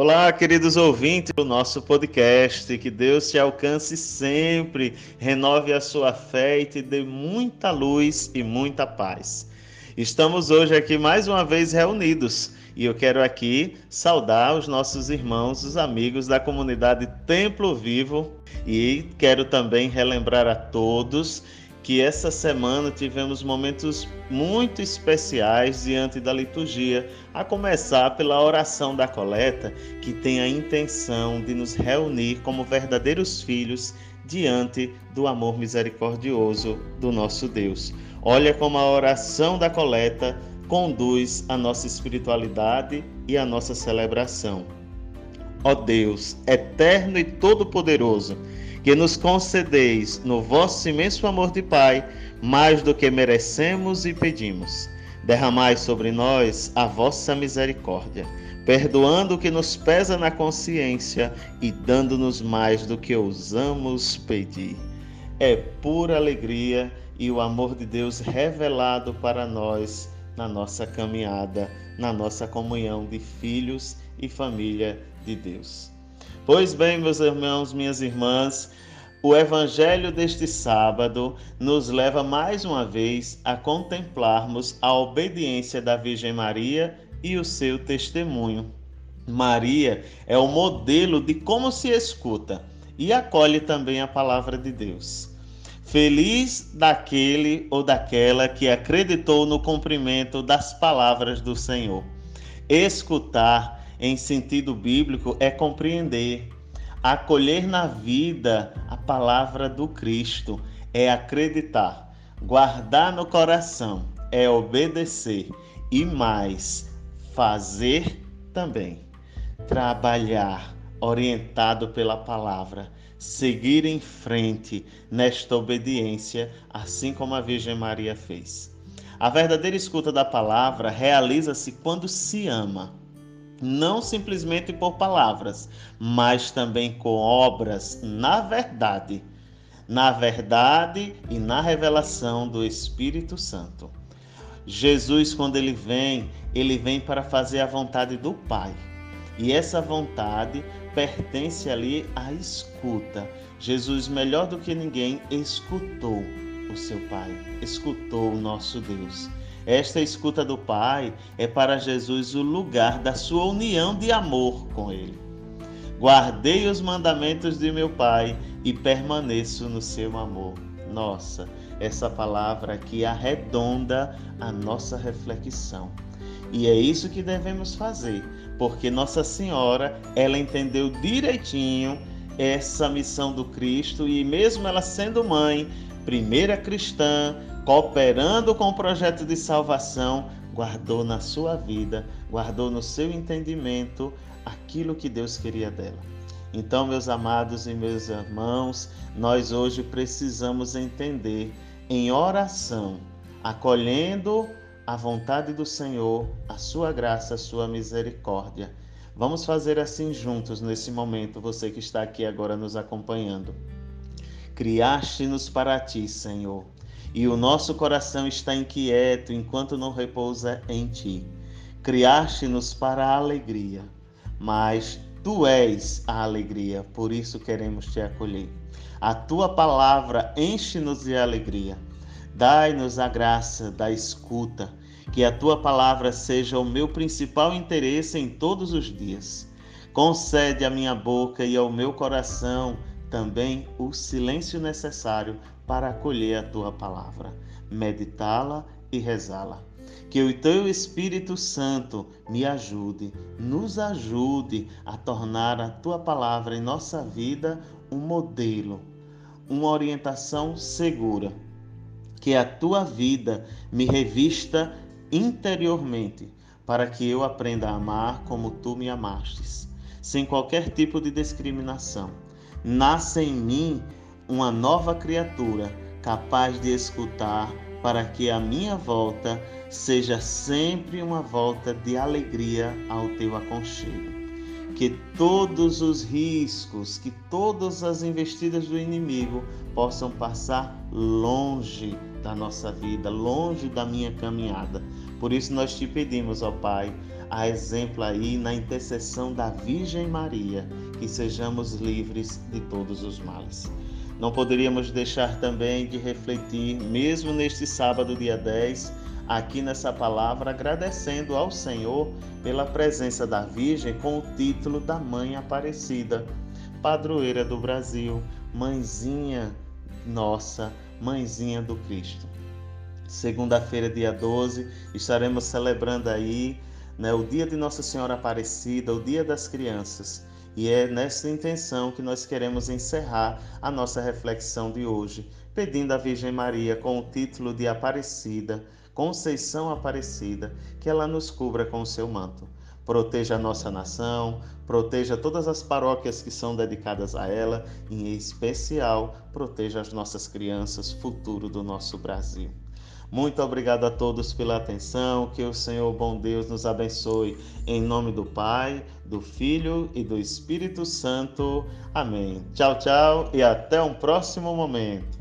Olá, queridos ouvintes do nosso podcast. Que Deus te alcance sempre, renove a sua fé e te dê muita luz e muita paz. Estamos hoje aqui mais uma vez reunidos e eu quero aqui saudar os nossos irmãos, os amigos da comunidade Templo Vivo e quero também relembrar a todos que essa semana tivemos momentos muito especiais diante da liturgia, a começar pela oração da coleta, que tem a intenção de nos reunir como verdadeiros filhos diante do amor misericordioso do nosso Deus. Olha como a oração da coleta conduz a nossa espiritualidade e a nossa celebração. Ó Deus, eterno e todo-poderoso, que nos concedeis no vosso imenso amor de Pai mais do que merecemos e pedimos. Derramai sobre nós a vossa misericórdia, perdoando o que nos pesa na consciência e dando-nos mais do que ousamos pedir. É pura alegria e o amor de Deus revelado para nós na nossa caminhada, na nossa comunhão de filhos e família de Deus. Pois bem, meus irmãos, minhas irmãs, o evangelho deste sábado nos leva mais uma vez a contemplarmos a obediência da Virgem Maria e o seu testemunho. Maria é o modelo de como se escuta e acolhe também a palavra de Deus. Feliz daquele ou daquela que acreditou no cumprimento das palavras do Senhor. Escutar em sentido bíblico, é compreender, acolher na vida a palavra do Cristo, é acreditar, guardar no coração, é obedecer e mais, fazer também. Trabalhar orientado pela palavra, seguir em frente nesta obediência, assim como a Virgem Maria fez. A verdadeira escuta da palavra realiza-se quando se ama não simplesmente por palavras, mas também com obras na verdade, na verdade e na revelação do Espírito Santo. Jesus, quando ele vem, ele vem para fazer a vontade do Pai. E essa vontade pertence ali à escuta. Jesus, melhor do que ninguém, escutou o seu Pai, escutou o nosso Deus. Esta escuta do Pai é para Jesus o lugar da sua união de amor com Ele. Guardei os mandamentos de meu Pai e permaneço no seu amor. Nossa, essa palavra aqui arredonda a nossa reflexão. E é isso que devemos fazer, porque Nossa Senhora, ela entendeu direitinho essa missão do Cristo e mesmo ela sendo mãe, primeira cristã, cooperando com o projeto de salvação, guardou na sua vida, guardou no seu entendimento aquilo que Deus queria dela. Então, meus amados e meus irmãos, nós hoje precisamos entender em oração, acolhendo a vontade do Senhor, a sua graça, a sua misericórdia. Vamos fazer assim juntos nesse momento, você que está aqui agora nos acompanhando. Criaste-nos para ti, Senhor e o nosso coração está inquieto enquanto não repousa em ti. Criaste-nos para a alegria, mas tu és a alegria, por isso queremos te acolher. A tua palavra enche-nos de alegria. Dai-nos a graça da escuta, que a tua palavra seja o meu principal interesse em todos os dias. Concede à minha boca e ao meu coração também o silêncio necessário para acolher a tua palavra, meditá-la e rezá-la. Que o teu Espírito Santo me ajude, nos ajude a tornar a tua palavra em nossa vida um modelo, uma orientação segura. Que a tua vida me revista interiormente, para que eu aprenda a amar como tu me amastes, sem qualquer tipo de discriminação. Nasça em mim uma nova criatura capaz de escutar para que a minha volta seja sempre uma volta de alegria ao teu aconchego. Que todos os riscos, que todas as investidas do inimigo possam passar longe da nossa vida, longe da minha caminhada. Por isso nós te pedimos, ó Pai, a exemplo aí na intercessão da Virgem Maria, que sejamos livres de todos os males. Não poderíamos deixar também de refletir, mesmo neste sábado, dia 10, aqui nessa palavra, agradecendo ao Senhor pela presença da Virgem com o título da Mãe Aparecida, padroeira do Brasil, mãezinha nossa, mãezinha do Cristo. Segunda-feira, dia 12, estaremos celebrando aí né, o dia de Nossa Senhora Aparecida, o dia das crianças. E é nessa intenção que nós queremos encerrar a nossa reflexão de hoje, pedindo à Virgem Maria, com o título de Aparecida, Conceição Aparecida, que ela nos cubra com o seu manto. Proteja a nossa nação, proteja todas as paróquias que são dedicadas a ela, e em especial, proteja as nossas crianças, futuro do nosso Brasil. Muito obrigado a todos pela atenção. Que o Senhor, bom Deus, nos abençoe. Em nome do Pai, do Filho e do Espírito Santo. Amém. Tchau, tchau e até um próximo momento.